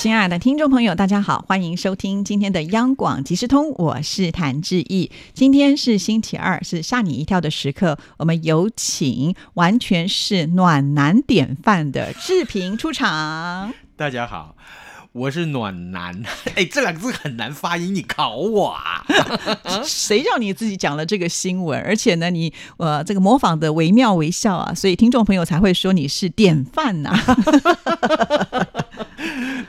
亲爱的听众朋友，大家好，欢迎收听今天的央广即时通，我是谭志毅。今天是星期二，是吓你一跳的时刻。我们有请完全是暖男典范的志平出场。大家好，我是暖男。哎，这两个字很难发音，你考我啊？谁叫你自己讲了这个新闻？而且呢，你呃这个模仿的惟妙惟肖啊，所以听众朋友才会说你是典范呐、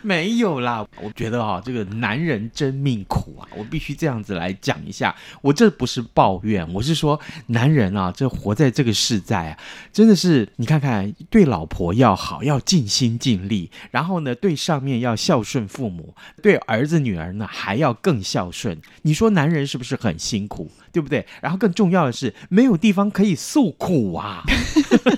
没有啦，我觉得啊、这个男人真命苦啊，我必须这样子来讲一下。我这不是抱怨，我是说男人啊，这活在这个世在啊，真的是你看看，对老婆要好，要尽心尽力，然后呢，对上面要孝顺父母，对儿子女儿呢还要更孝顺。你说男人是不是很辛苦？对不对？然后更重要的是，没有地方可以诉苦啊。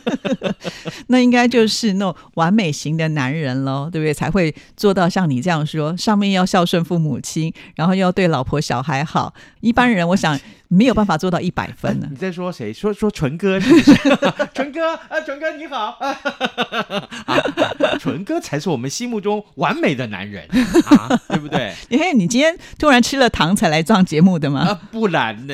那应该就是那种完美型的男人喽，对不对？才会做到像你这样说，上面要孝顺父母亲，然后又要对老婆小孩好。一般人我想没有办法做到一百分呢你。在说谁？说说纯哥是不是？纯哥啊，纯哥你好 啊！啊纯哥才是我们心目中完美的男人啊，对不对？因为你今天突然吃了糖才来上节目的吗？啊，不然呢？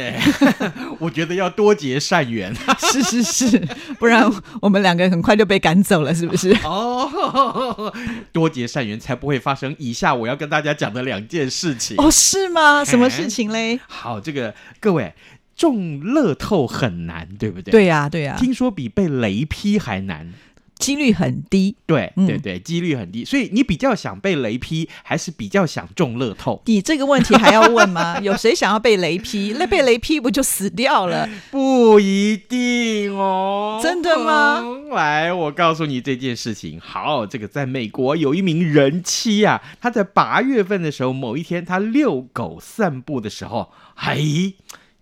我觉得要多结善缘是是是，不然我们两个很快就被赶走了，是不是？哦，多结善缘才不会发生以下我要跟大家讲的两件事情。哦，是吗？什么事情嘞？好，这个各位中乐透很难，对不对？对呀、对呀、听说比被雷劈还难。几率很低。对嗯对对，几率很低，所以你比较想被雷劈，还是比较想中乐透？你这个问题还要问吗？有谁想要被雷劈？那被雷劈不就死掉了？不一定哦，真的吗嗯来，我告诉你这件事情。好，这个在美国有一名人妻啊，她在八月份的时候，某一天她遛狗散步的时候，嘿。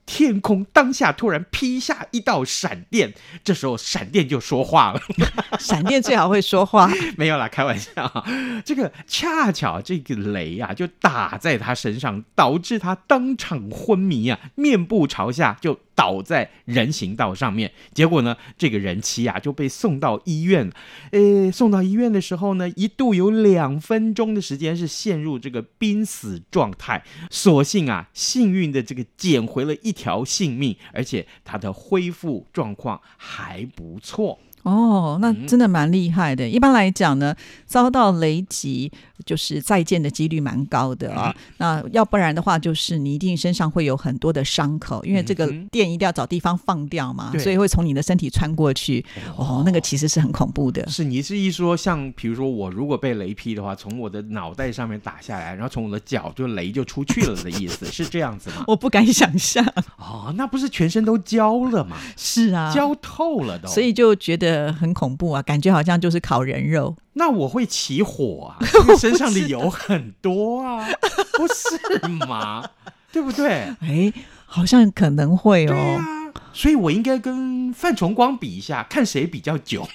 天空当下突然劈下一道闪电，这时候闪电就说话了。闪电最好会说话。没有啦，开玩笑。这个恰巧这个雷啊，就打在他身上，导致他当场昏迷啊，面部朝下就倒在人行道上面。结果呢，这个人妻啊就被送到医院。呃，送到医院的时候呢，一度有两分钟的时间是陷入这个濒死状态。所幸啊，幸运的这个捡回了一条性命，而且他的恢复状况还不错。哦，那真的蛮厉害的。一般来讲呢，遭到雷击就是再见的几率蛮高的啊。那要不然的话，就是你一定身上会有很多的伤口，因为这个电一定要找地方放掉嘛，对所以会从你的身体穿过去。哦，那个其实是很恐怖的。是你是一说，像比如说我如果被雷劈的话，从我的脑袋上面打下来，然后从我的脚就雷就出去了的意思，是这样子吗？我不敢想象，哦，那不是全身都焦了吗？是啊，焦透了都。所以就觉得很恐怖啊，感觉好像就是烤人肉。那我会起火啊，因为身上的油很多啊，不是吗？对不对？哎，好像可能会对哦。啊，所以我应该跟范崇光比一下，看谁比较久，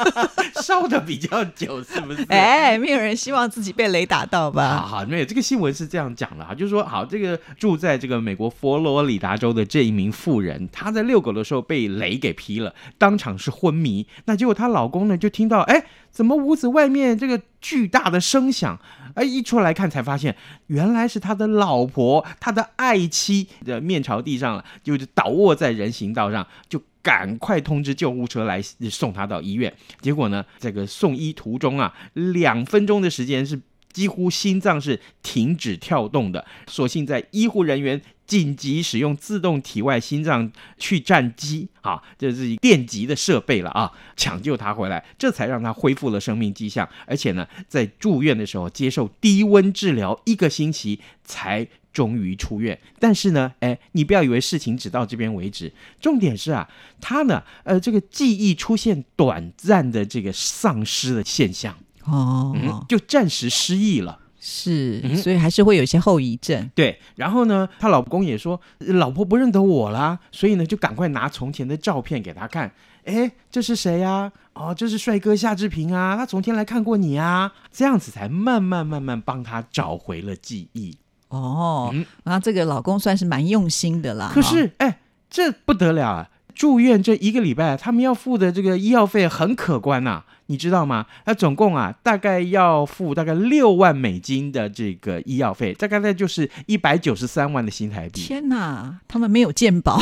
烧的比较久，是不是？哎，没有人希望自己被雷打到好吧？好，没有这个新闻是这样讲的啊，就是说，好，这个住在这个美国佛罗里达州的这一名妇人，她在遛狗的时候被雷给劈了，当场是昏迷。那结果她老公呢，就听到，哎，怎么屋子外面这个巨大的声响？哎，一出来看才发现，原来是他的老婆，他的爱妻的面朝地上了，就是倒卧在人行道上，就赶快通知救护车来送他到医院。结果呢，这个送医途中啊，两分钟的时间是几乎心脏是停止跳动的，所幸在医护人员紧急使用自动体外心脏去颤机啊，这是电极的设备了啊，抢救他回来，这才让他恢复了生命迹象，而且呢，在住院的时候接受低温治疗一个星期才。终于出院，但是呢，哎，你不要以为事情只到这边为止，重点是啊，他呢，呃，这个记忆出现短暂的这个丧失的现象，哦，嗯，就暂时失忆了。是，嗯所以还是会有一些后遗症。对，然后呢，她老公也说，呃老婆不认得我啦，所以呢，就赶快拿从前的照片给她看。哎，这是谁呀？哦，这是帅哥夏志平啊，他从前来看过你啊，这样子才慢慢慢慢帮他找回了记忆。哦，嗯啊，这个老公算是蛮用心的啦。可是，哎，这不得了啊！住院这一个礼拜，他们要付的这个医药费很可观呐、你知道吗？他总共啊，大概要付大概六万美金的这个医药费，大概那就是一百九十三万的新台币。天哪，他们没有健保，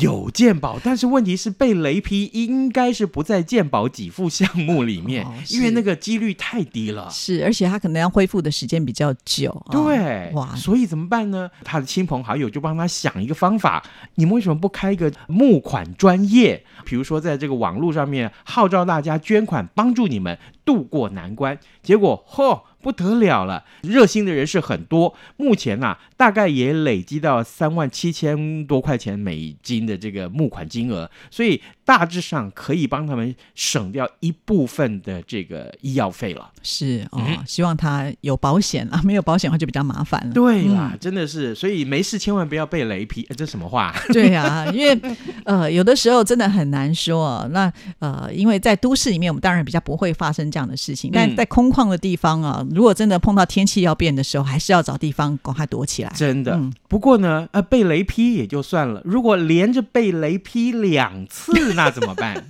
有鉴保，但是问题是被雷劈，应该是不在鉴保给付项目里面，哦因为那个几率太低了。是，而且他可能要恢复的时间比较久。啊对，哇，所以怎么办呢？他的亲朋好友就帮他想一个方法，你们为什么不开一个募款专业？比如说在这个网络上面号召大家捐款，帮助你们渡过难关。结果，嚯！不得了了，热心的人士很多，目前呐、大概也累积到三万七千多块钱美金的这个募款金额，所以大致上可以帮他们省掉一部分的这个医药费了。是哦，嗯希望他有保险 啊，没有保险的话就比较麻烦了。对啦，真的是，所以没事千万不要被雷劈，呃这什么话？对啊，因为呃，有的时候真的很难说哦。那呃，因为在都市里面，我们当然比较不会发生这样的事情，但嗯在空旷的地方啊，如果真的碰到天气要变的时候，还是要找地方赶快躲起来。真的。嗯不过呢，呃，被雷劈也就算了，如果连着被雷劈两次，那怎么办？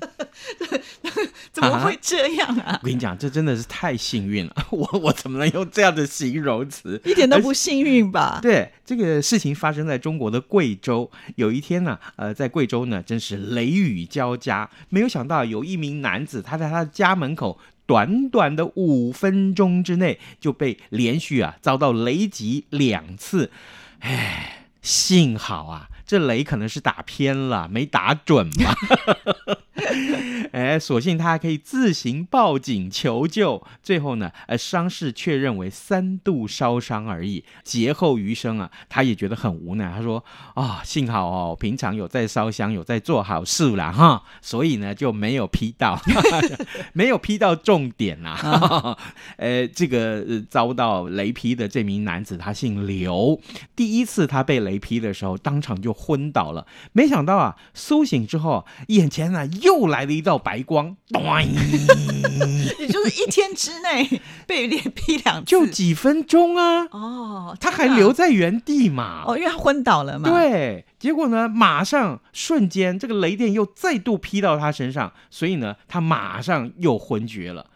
怎么会这样啊？我跟你讲，这真的是太幸运了。我我怎么能用这样的形容词？一点都不幸运吧？对，这个事情发生在中国的贵州。有一天呢，呃，在贵州呢，真是雷雨交加。没有想到有一名男子，他在他的家门口，短短的五分钟之内就被连续啊遭到雷击两次。唉，幸好啊，这雷可能是打偏了，没打准吧。哎，所幸他还可以自行报警求救，最后呢，呃，伤势确认为三度烧伤而已，劫后余生啊，他也觉得很无奈。他说：“啊、幸好哦，平常有在烧香，有在做好事啦，哈，所以呢就没有劈到，没有劈到重点啦。呃，这个、呃、遭到雷劈的这名男子，他姓刘，第一次他被雷劈的时候，当场就昏倒了。没想到啊，苏醒之后，眼前呢、又来了一道白光，咚，也就是一天之内被连劈两次，就几分钟啊，哦，他还留在原地嘛。哦，因为他昏倒了嘛。，对，结果呢，马上瞬间这个雷电又再度劈到他身上，所以呢，他马上又昏厥了。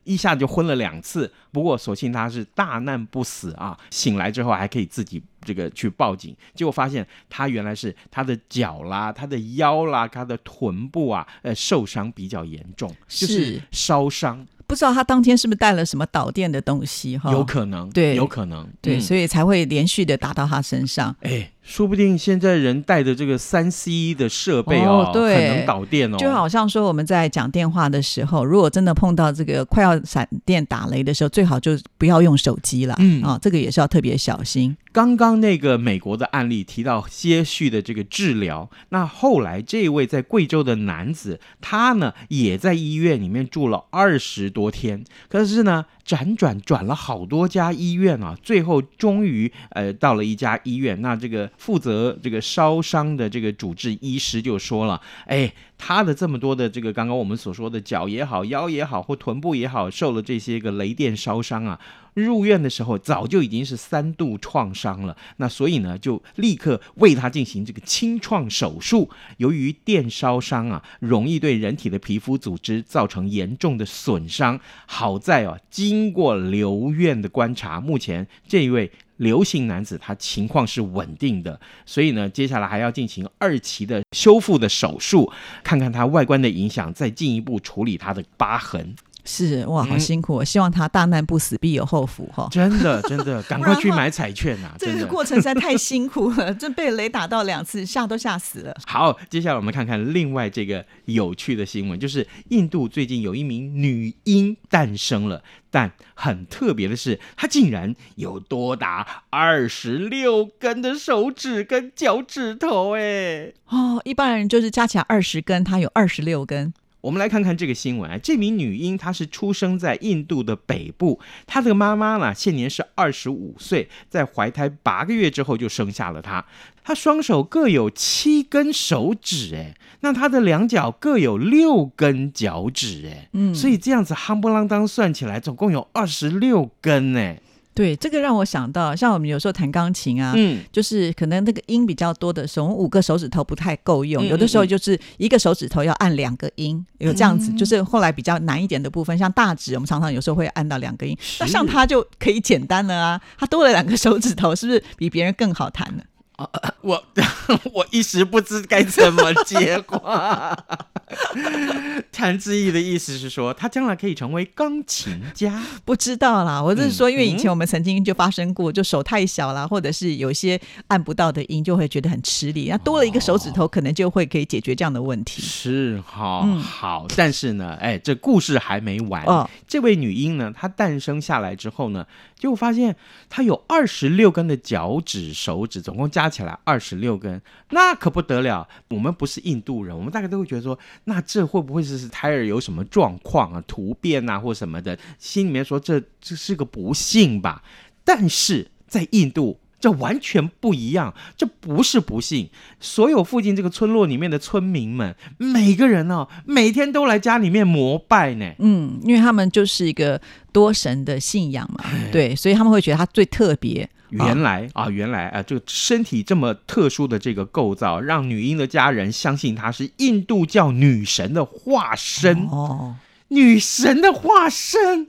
哎，一下就昏了两次。不过所幸他是大难不死啊，醒来之后还可以自己这个去报警。结果发现他原来是他的脚啦、他的腰啦、他的臀部啊，呃，受伤比较严重，就是是烧伤，不知道他当天是不是带了什么导电的东西哈？有可能，对有可能，对，嗯所以才会连续的打到他身上。哎，说不定现在人带的这个三 C 的设备哦，哦对很能导电哦，就好像说我们在讲电话的时候，如果真的碰到这个快要闪电打雷的时候，最好就不要用手机了。嗯啊，这个也是要特别小心。刚刚那个美国的案例提到些许的这个治疗，那后来这位在贵州的男子，他呢也在医院里面住了二十多天，可是呢辗转转了好多家医院啊，最后终于呃到了一家医院，那这个负责这个烧伤的这个主治医师就说了，哎，他的这么多的这个刚刚我们所说的脚也好、腰也好或臀部也好，受了这些个雷电烧伤啊，入院的时候早就已经是三度创伤了，那所以呢，就立刻为他进行这个清创手术。由于电烧伤啊，容易对人体的皮肤组织造成严重的损伤。好在啊，经过留院的观察，目前这一位。流行男子他情况是稳定的，所以呢，接下来还要进行二期的修复的手术，看看他外观的影响，再进一步处理他的疤痕。是哇，好嗯辛苦、我！希望他大难不死，必有后福哈、真的，真的，赶快去买彩券呐、这。个过程实在太辛苦了，这被雷打到两次，吓都吓死了。好，接下来我们看看另外这个有趣的新闻，就是印度最近有一名女婴诞生了，但很特别的是，她竟然有多达二十六根的手指跟脚趾头，哎，哦，一般人就是加起来二十根，她有二十六根。我们来看看这个新闻啊，这名女婴她是出生在印度的北部，她的妈妈呢现年是二十五岁，在怀胎八个月之后就生下了她。她双手各有七根手指，哎，那她的两脚各有六根脚趾，哎，嗯所以这样子夯不啷当算起来，总共有二十六根，哎，对，这个让我想到，像我们有时候弹钢琴啊，嗯，就是可能那个音比较多的时候，我们五个手指头不太够用，嗯有的时候就是一个手指头要按两个音，有这样子。就是后来比较难一点的部分，像大指，我们常常有时候会按到两个音。那像他就可以简单了啊，他多了两个手指头，是不是比别人更好弹呢？我我一时不知该怎么接话。谭志毅的意思是说，他将来可以成为钢琴家。不知道啦，我是说，因为以嗯前我们曾经就发生过，就手太小啦，或者是有一些按不到的音，就会觉得很吃力。那多了一个手指头，可能就会可以解决这样的问题。是哈、嗯好，但是呢，哎，这故事还没完。哦这位女婴呢，她诞生下来之后呢，就发现她有二十六根的脚趾、手指，总共加起来二十六根，那可不得了。我们不是印度人，我们大概都会觉得说，那这会不会是胎儿有什么状况啊、突变啊或什么的？心里面说这这是个不幸吧。但是在印度。这完全不一样，这不是不幸。所有附近这个村落里面的村民们，每个人哦，每天都来家里面膜拜呢。嗯，因为他们就是一个多神的信仰嘛，对，所以他们会觉得他最特别。原来啊，原来啊，这个身体这么特殊的这个构造，让女婴的家人相信她是印度教女神的化身，哦，女神的化身。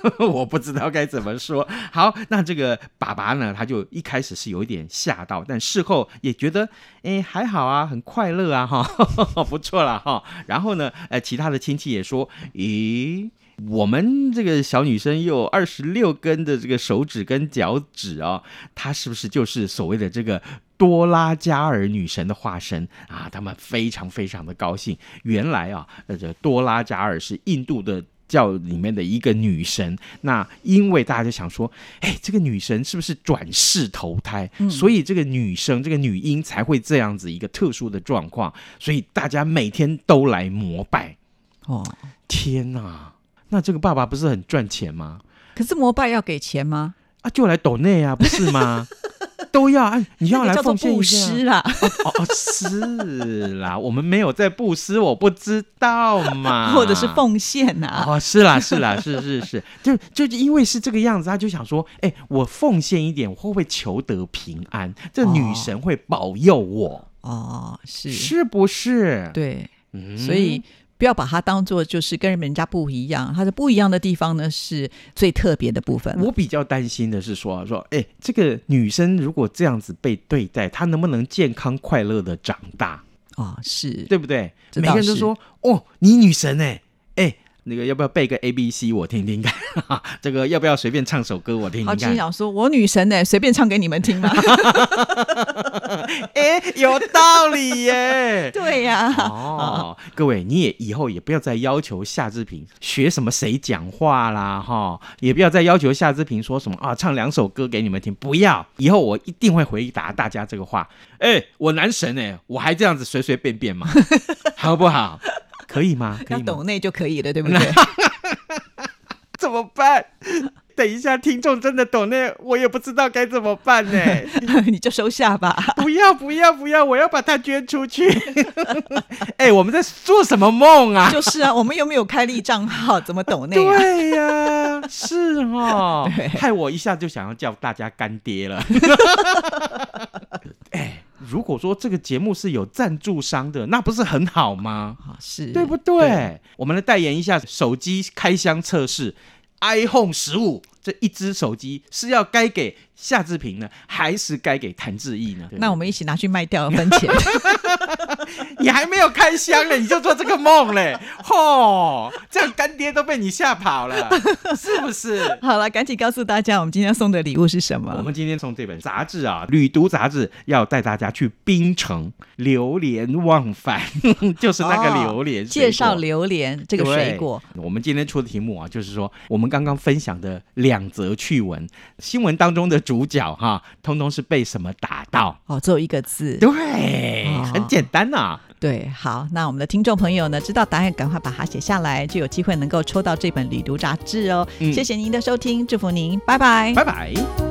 我不知道该怎么说。好，那这个爸爸呢，他就一开始是有一点吓到，但事后也觉得，哎，还好啊，很快乐啊，哈，不错了哈。然后呢，呃，其他的亲戚也说，咦。我们这个小女生有二十六根的这个手指跟脚趾哦，她是不是就是所谓的这个多拉加尔女神的化身啊？他们非常非常的高兴。原来啊，呃，这多拉加尔是印度的。教里面的一个女神，那因为大家就想说，哎，这个女神是不是转世投胎？所以这个女生，这个女婴才会这样子一个特殊的状况，所以大家每天都来膜拜。哦，天哪，那这个爸爸不是很赚钱吗？可是摩拜要给钱吗？啊，就来抖内啊，不是吗？都要啊，你要来做布奉献一下。施啦。哦哦，是啦，我们没有在布施，我不知道嘛，或者是奉献呐、哦，是啦，是啦，是是是，就就因为是这个样子，他就想说，哎，我奉献一点，我会不会求得平安？这哦女神会保佑我，哦，是，是不是？，对，嗯所以不要把它当做就是跟人家不一样，它的不一样的地方呢是最特别的部分。我比较担心的是说，说，哎，这个女生如果这样子被对待，她能不能健康快乐的长大？哦，是，对不对？每个人都是说，哦，你女神哎，哎。那个要不要背个 A B C 我听听看？这个要不要随便唱首歌我听好，听看？心想说，我女神呢，随便唱给你们听吗？哎，有道理耶。对呀、哦，各位，你也以后也不要再要求夏志平学什么谁讲话啦，哈，也不要再要求夏志平说什么啊，唱两首歌给你们听，不要，以后我一定会回答大家这个话。哎，我男神哎，我还这样子随随便便吗？好不好？可以吗？可以吗？要抖内就可以了，对不对？怎么办？等一下，听众真的懂那，我也不知道该怎么办呢。你就收下吧。不要不要不要！我要把它捐出去。哎、我们在做什么梦啊？就是啊，我们又没有开立账号，怎么懂那啊？对呀、是哦，害我一下就想要叫大家干爹了。哎，如果说这个节目是有赞助商的，那不是很好吗？啊，是对不对？我们来代言一下手机开箱测试，iPhone 十五这一只手机是要该给夏志平呢，还是该给谭志毅呢？那我们一起拿去卖掉分钱。你还没有开箱呢，你就做这个梦嘞，吼，这样干爹都被你吓跑了，是不是？好了，赶紧告诉大家，我们今天要送的礼物是什么？我们今天送这本杂志啊，《旅读杂志》，要带大家去槟城流连忘返，就是那个榴莲、哦介绍。榴莲这个水果。我们今天出的题目啊，就是说我们刚刚分享的两则趣闻，新闻当中的主角哈，通通是被什么打到？哦，只有一个字。对，哦很简单呐、对，好，那我们的听众朋友呢，知道答案赶快把它写下来，就有机会能够抽到这本《旅读》杂志哦。嗯谢谢您的收听，祝福您，拜拜。拜拜。